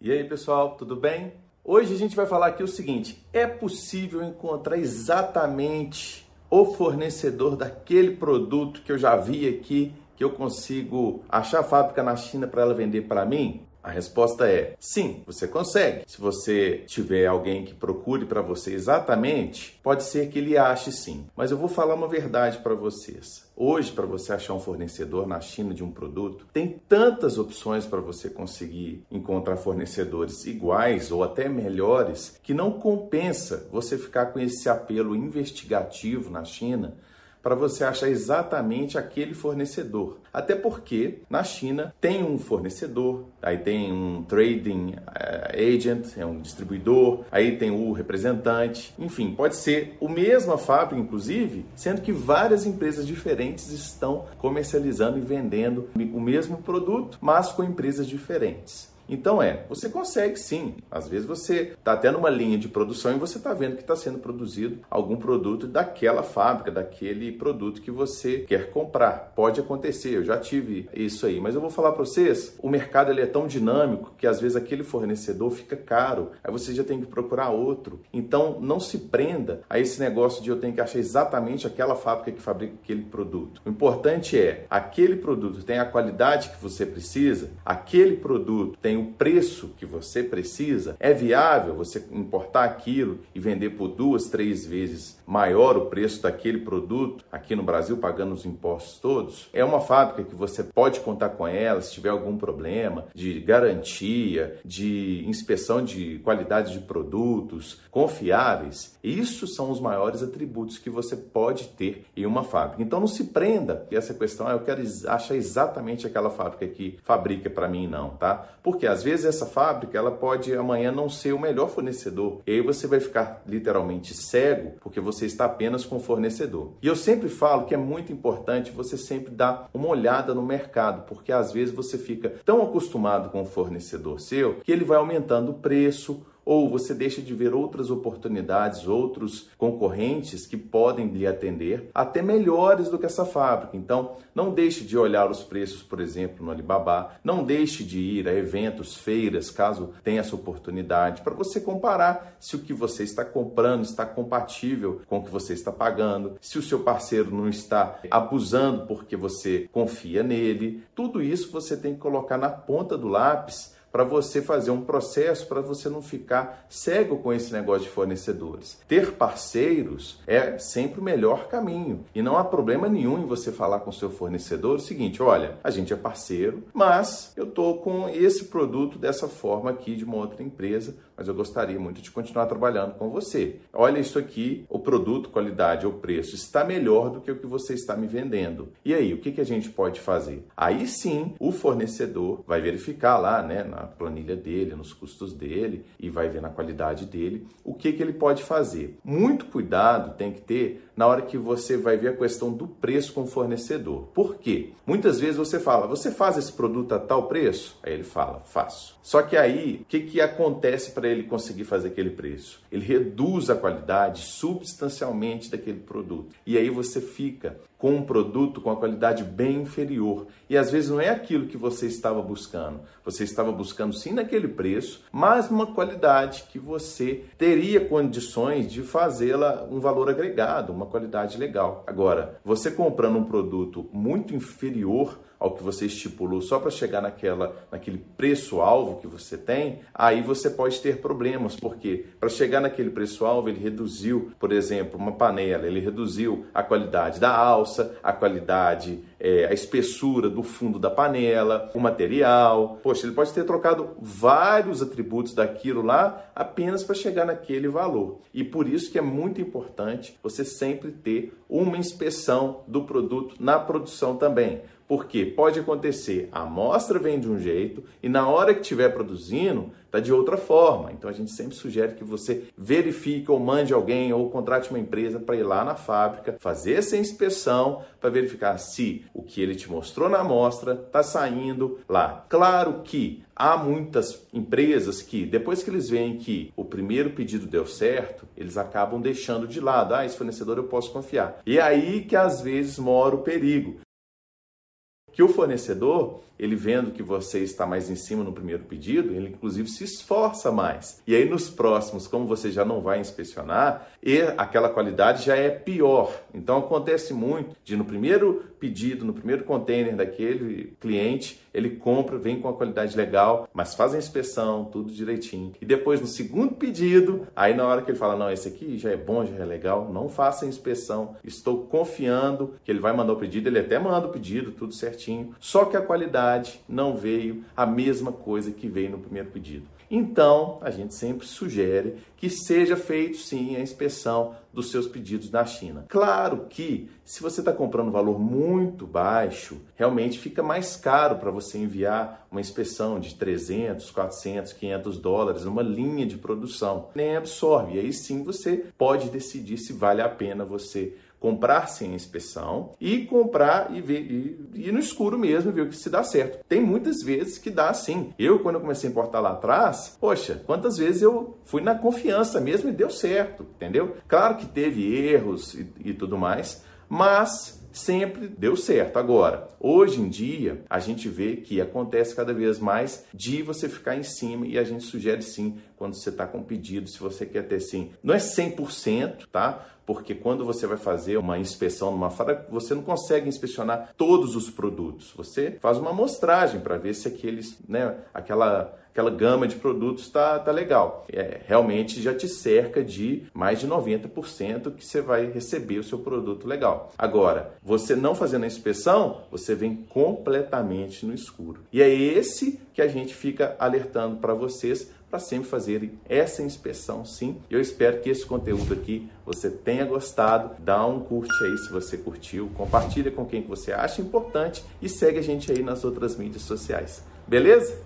E aí, pessoal, tudo bem? Hoje a gente vai falar aqui o seguinte: é possível encontrar exatamente o fornecedor daquele produto que eu já vi aqui, que eu consigo achar a fábrica na China para ela vender para mim? A resposta é sim, você consegue. Se você tiver alguém que procure para você exatamente, pode ser que ele ache sim. Mas eu vou falar uma verdade para vocês. Hoje, para você achar um fornecedor na China de um produto, tem tantas opções para você conseguir encontrar fornecedores iguais ou até melhores que não compensa você ficar com esse apelo investigativo na China para você achar exatamente aquele fornecedor. Até porque na China tem um fornecedor, aí tem um trading uh, agent, é um distribuidor, aí tem o representante, enfim, pode ser o mesma fábrica, inclusive, sendo que várias empresas diferentes estão comercializando e vendendo o mesmo produto, mas com empresas diferentes. Então é, você consegue sim. Às vezes você está até numa linha de produção e você está vendo que está sendo produzido algum produto daquela fábrica, daquele produto que você quer comprar. Pode acontecer, eu já tive isso aí. Mas eu vou falar para vocês, o mercado ele é tão dinâmico que às vezes aquele fornecedor fica caro, aí você já tem que procurar outro. Então não se prenda a esse negócio de eu tenho que achar exatamente aquela fábrica que fabrica aquele produto. O importante é aquele produto tem a qualidade que você precisa, aquele produto tem o preço que você precisa, é viável você importar aquilo e vender por duas, três vezes maior o preço daquele produto aqui no Brasil, pagando os impostos todos? É uma fábrica que você pode contar com ela se tiver algum problema de garantia, de inspeção de qualidade de produtos confiáveis. Isso são os maiores atributos que você pode ter em uma fábrica. Então não se prenda essa questão, eu quero achar exatamente aquela fábrica que fabrica para mim, não, tá? Porque às vezes essa fábrica ela pode amanhã não ser o melhor fornecedor. E aí você vai ficar literalmente cego porque você está apenas com o fornecedor. E eu sempre falo que é muito importante você sempre dar uma olhada no mercado, porque às vezes você fica tão acostumado com o fornecedor seu que ele vai aumentando o preço ou você deixa de ver outras oportunidades, outros concorrentes que podem lhe atender, até melhores do que essa fábrica. Então, não deixe de olhar os preços, por exemplo, no Alibaba, não deixe de ir a eventos, feiras, caso tenha essa oportunidade, para você comparar se o que você está comprando está compatível com o que você está pagando, se o seu parceiro não está abusando porque você confia nele. Tudo isso você tem que colocar na ponta do lápis para você fazer um processo para você não ficar cego com esse negócio de fornecedores. Ter parceiros é sempre o melhor caminho e não há problema nenhum em você falar com seu fornecedor o seguinte: olha, a gente é parceiro, mas eu estou com esse produto dessa forma aqui de uma outra empresa, mas eu gostaria muito de continuar trabalhando com você. Olha isso aqui, o produto, qualidade ou preço está melhor do que o que você está me vendendo. E aí, o que, que a gente pode fazer? Aí sim, o fornecedor vai verificar lá, né, na planilha dele, nos custos dele e vai ver na qualidade dele o que, que ele pode fazer. Muito cuidado tem que ter na hora que você vai ver a questão do preço com o fornecedor. Por quê? Muitas vezes você fala, você faz esse produto a tal preço? Aí ele fala, faço. Só que aí, o que, que acontece para ele conseguir fazer aquele preço? Ele reduz a qualidade substancialmente daquele produto. E aí você fica com um produto com a qualidade bem inferior. E às vezes não é aquilo que você estava buscando. Você estava buscando sim naquele preço, mas uma qualidade que você teria condições de fazê-la um valor agregado, uma qualidade legal. Agora, você comprando um produto muito inferior ao que você estipulou só para chegar naquela, naquele preço-alvo que você tem, aí você pode ter problemas, porque para chegar naquele preço-alvo ele reduziu, por exemplo, uma panela, ele reduziu a qualidade da alça, a qualidade, é, a espessura do fundo da panela, o material. Poxa, ele pode ter trocado vários atributos daquilo lá apenas para chegar naquele valor. E por isso que é muito importante você sempre ter uma inspeção do produto na produção também porque pode acontecer, a amostra vem de um jeito e na hora que estiver produzindo, está de outra forma. Então a gente sempre sugere que você verifique ou mande alguém ou contrate uma empresa para ir lá na fábrica, fazer essa inspeção para verificar se o que ele te mostrou na amostra está saindo lá. Claro que há muitas empresas que, depois que eles veem que o primeiro pedido deu certo, eles acabam deixando de lado. Ah, esse fornecedor eu posso confiar. E é aí que às vezes mora o perigo que o fornecedor, ele vendo que você está mais em cima no primeiro pedido, ele inclusive se esforça mais. E aí nos próximos, como você já não vai inspecionar, e aquela qualidade já é pior. Então acontece muito de no primeiro pedido, no primeiro container daquele cliente, ele compra, vem com a qualidade legal, mas faz a inspeção, tudo direitinho. E depois no segundo pedido, aí na hora que ele fala, não, esse aqui já é bom, já é legal, não faça a inspeção, estou confiando que ele vai mandar o pedido, ele até manda o pedido, tudo certinho, só que a qualidade não veio a mesma coisa que veio no primeiro pedido. Então, a gente sempre sugere que seja feito sim a inspeção dos seus pedidos da China. Claro que se você está comprando um valor muito baixo, realmente fica mais caro para você enviar uma inspeção de 300, 400, 500 dólares numa linha de produção. Nem absorve. E aí sim você pode decidir se vale a pena você comprar sem inspeção e comprar e ver e, ir no escuro mesmo ver o que se dá certo. Tem muitas vezes que dá sim. Eu quando eu comecei a importar lá atrás, poxa, quantas vezes eu fui na confiança mesmo e deu certo, entendeu? Claro que teve erros e, e tudo mais, mas sempre deu certo. Agora, hoje em dia, a gente vê que acontece cada vez mais de você ficar em cima e a gente sugere sim, quando você está com pedido, se você quer ter sim. Não é 100%, tá? Porque quando você vai fazer uma inspeção numa fábrica, você não consegue inspecionar todos os produtos. Você faz uma amostragem para ver se aqueles, né, aquela aquela gama de produtos está tá legal. É, realmente já te cerca de mais de 90% que você vai receber o seu produto legal. Agora, você não fazendo a inspeção, você vem completamente no escuro. E é esse que a gente fica alertando para vocês para sempre fazerem essa inspeção sim. Eu espero que esse conteúdo aqui você tenha gostado. Dá um curte aí se você curtiu, compartilha com quem você acha importante e segue a gente aí nas outras mídias sociais. Beleza?